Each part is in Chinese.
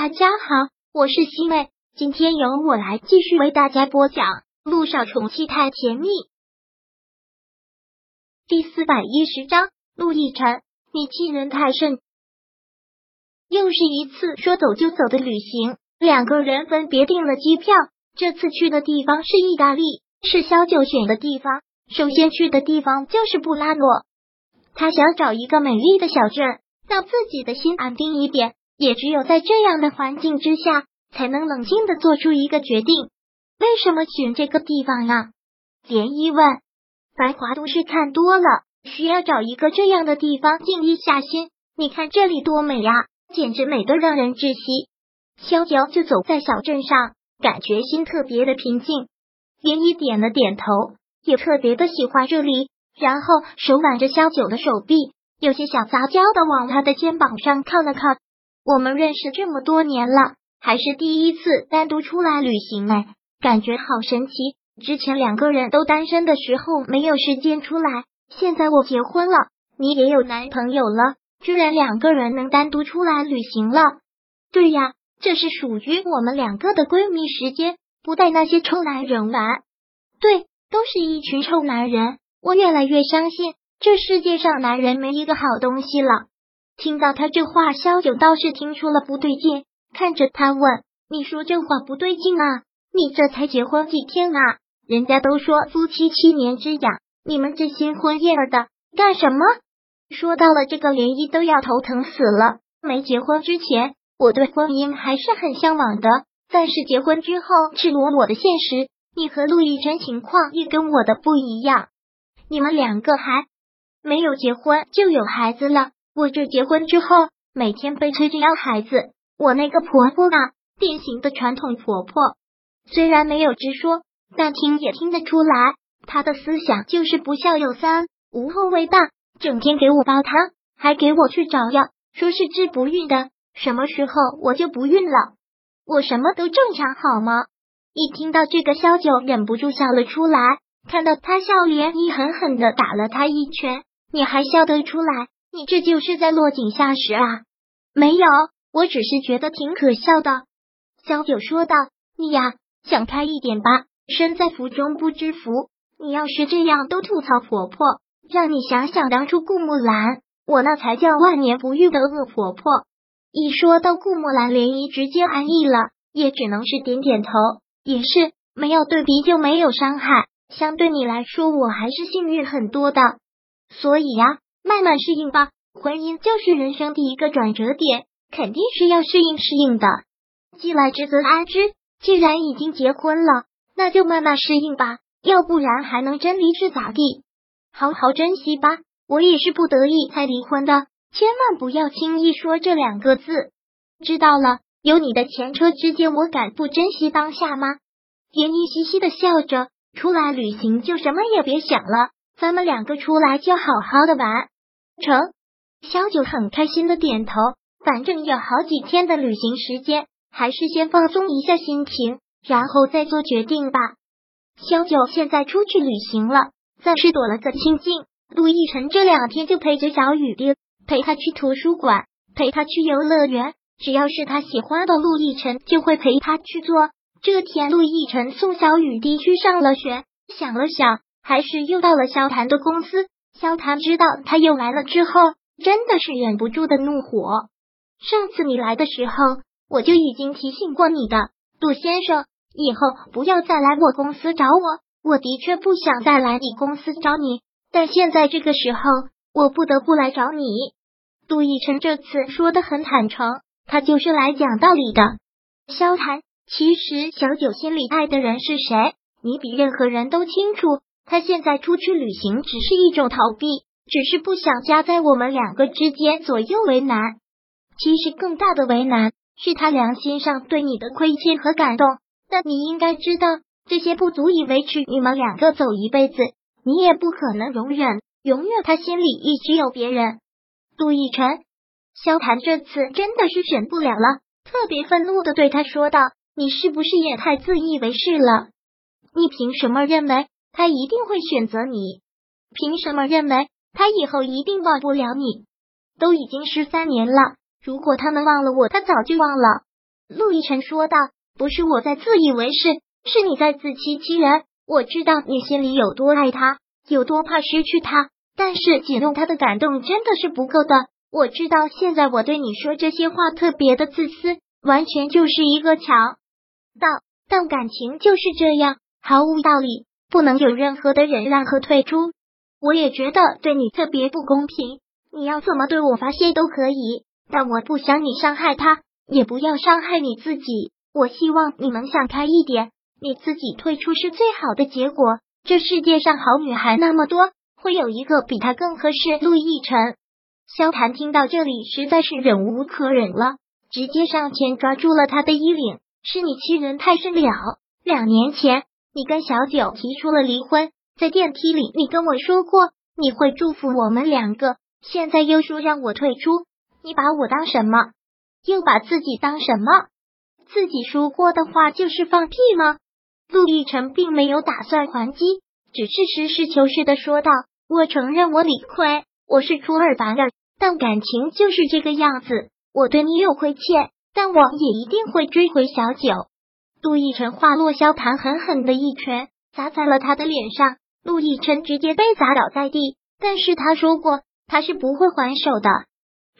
大家好，我是西妹，今天由我来继续为大家播讲《路上宠妻太甜蜜》第四百一十章。陆亦辰，你欺人太甚！又是一次说走就走的旅行，两个人分别订了机票。这次去的地方是意大利，是萧九选的地方。首先去的地方就是布拉诺，他想找一个美丽的小镇，让自己的心安定一点。也只有在这样的环境之下，才能冷静的做出一个决定。为什么选这个地方啊？涟漪问。繁华都市看多了，需要找一个这样的地方静一下心。你看这里多美呀，简直美得让人窒息。萧九就走在小镇上，感觉心特别的平静。涟漪点了点头，也特别的喜欢这里，然后手挽着萧九的手臂，有些小杂交的往他的肩膀上靠了靠。我们认识这么多年了，还是第一次单独出来旅行哎，感觉好神奇。之前两个人都单身的时候没有时间出来，现在我结婚了，你也有男朋友了，居然两个人能单独出来旅行了。对呀，这是属于我们两个的闺蜜时间，不带那些臭男人玩。对，都是一群臭男人。我越来越相信，这世界上男人没一个好东西了。听到他这话，萧九倒是听出了不对劲，看着他问：“你说这话不对劲啊？你这才结婚几天啊？人家都说夫妻七年之痒，你们这新婚燕尔的干什么？”说到了这个，涟漪都要头疼死了。没结婚之前，我对婚姻还是很向往的，但是结婚之后，赤裸裸的现实，你和陆亦辰情况也跟我的不一样。你们两个还没有结婚就有孩子了。我这结婚之后，每天被催着要孩子。我那个婆婆啊，典型的传统婆婆，虽然没有直说，但听也听得出来，她的思想就是不孝有三，无后为大，整天给我煲汤，还给我去找药，说是治不孕的。什么时候我就不孕了？我什么都正常好吗？一听到这个，萧九忍不住笑了出来。看到他笑脸，你狠狠的打了他一拳，你还笑得出来？你这就是在落井下石啊！没有，我只是觉得挺可笑的。萧九说道：“你呀，想开一点吧。身在福中不知福，你要是这样都吐槽婆婆，让你想想当初顾木兰，我那才叫万年不遇的恶婆婆。”一说到顾木兰，涟漪直接安逸了，也只能是点点头。也是没有对比就没有伤害，相对你来说，我还是幸运很多的。所以呀。慢慢适应吧，婚姻就是人生第一个转折点，肯定是要适应适应的。既来之则安之，既然已经结婚了，那就慢慢适应吧，要不然还能真离是咋地？好好珍惜吧，我也是不得已才离婚的，千万不要轻易说这两个字。知道了，有你的前车之鉴，我敢不珍惜当下吗？妍妮嘻嘻的笑着，出来旅行就什么也别想了。咱们两个出来就好好的玩，成。小九很开心的点头，反正有好几天的旅行时间，还是先放松一下心情，然后再做决定吧。小九现在出去旅行了，暂时躲了个清静。陆亦辰这两天就陪着小雨滴，陪他去图书馆，陪他去游乐园，只要是他喜欢的，陆亦辰就会陪他去做。这天，陆亦辰送小雨滴去上了学，想了想。还是又到了萧谭的公司，萧谭知道他又来了之后，真的是忍不住的怒火。上次你来的时候，我就已经提醒过你的，杜先生，以后不要再来我公司找我。我的确不想再来你公司找你，但现在这个时候，我不得不来找你。杜奕晨这次说的很坦诚，他就是来讲道理的。萧谭，其实小九心里爱的人是谁，你比任何人都清楚。他现在出去旅行只是一种逃避，只是不想夹在我们两个之间左右为难。其实更大的为难是他良心上对你的亏欠和感动。但你应该知道，这些不足以维持你们两个走一辈子，你也不可能容忍。永远他心里一直有别人。杜奕晨，萧谈这次真的是忍不了了，特别愤怒的对他说道：“你是不是也太自以为是了？你凭什么认为？”他一定会选择你，凭什么认为他以后一定忘不了你？都已经十三年了，如果他能忘了我，他早就忘了。陆亦辰说道：“不是我在自以为是，是你在自欺欺人。我知道你心里有多爱他，有多怕失去他，但是仅用他的感动真的是不够的。我知道现在我对你说这些话特别的自私，完全就是一个强盗。但感情就是这样，毫无道理，不能有任何的忍让和退出。我也觉得对你特别不公平，你要怎么对我发泄都可以，但我不想你伤害他。”也不要伤害你自己。我希望你能想开一点，你自己退出是最好的结果。这世界上好女孩那么多，会有一个比她更合适。陆亦辰，萧谭听到这里，实在是忍无可忍了，直接上前抓住了他的衣领。是你欺人太甚了！两年前，你跟小九提出了离婚，在电梯里，你跟我说过你会祝福我们两个，现在又说让我退出，你把我当什么？又把自己当什么？自己说过的话就是放屁吗？陆亦辰并没有打算还击，只是实事求是的说道：“我承认我理亏，我是初二白了，但感情就是这个样子。我对你有亏欠，但我也一定会追回小九。”陆亦辰话落，萧谭狠狠的一拳砸在了他的脸上，陆亦辰直接被砸倒在地。但是他说过，他是不会还手的。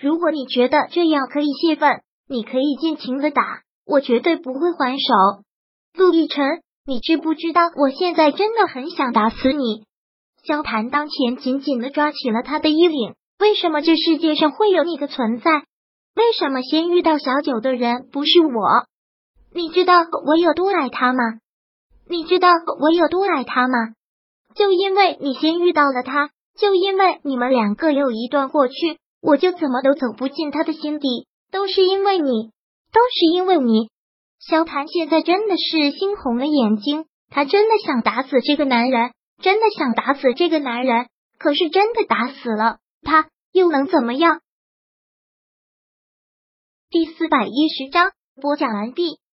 如果你觉得这样可以泄愤，你可以尽情的打，我绝对不会还手。陆亦辰，你知不知道我现在真的很想打死你？萧谭当前紧紧的抓起了他的衣领。为什么这世界上会有你的存在？为什么先遇到小九的人不是我？你知道我有多爱他吗？你知道我有多爱他吗？就因为你先遇到了他，就因为你们两个有一段过去。我就怎么都走不进他的心底，都是因为你，都是因为你。萧谭现在真的是猩红了眼睛，他真的想打死这个男人，真的想打死这个男人。可是真的打死了，他又能怎么样？第四百一十章播讲完毕。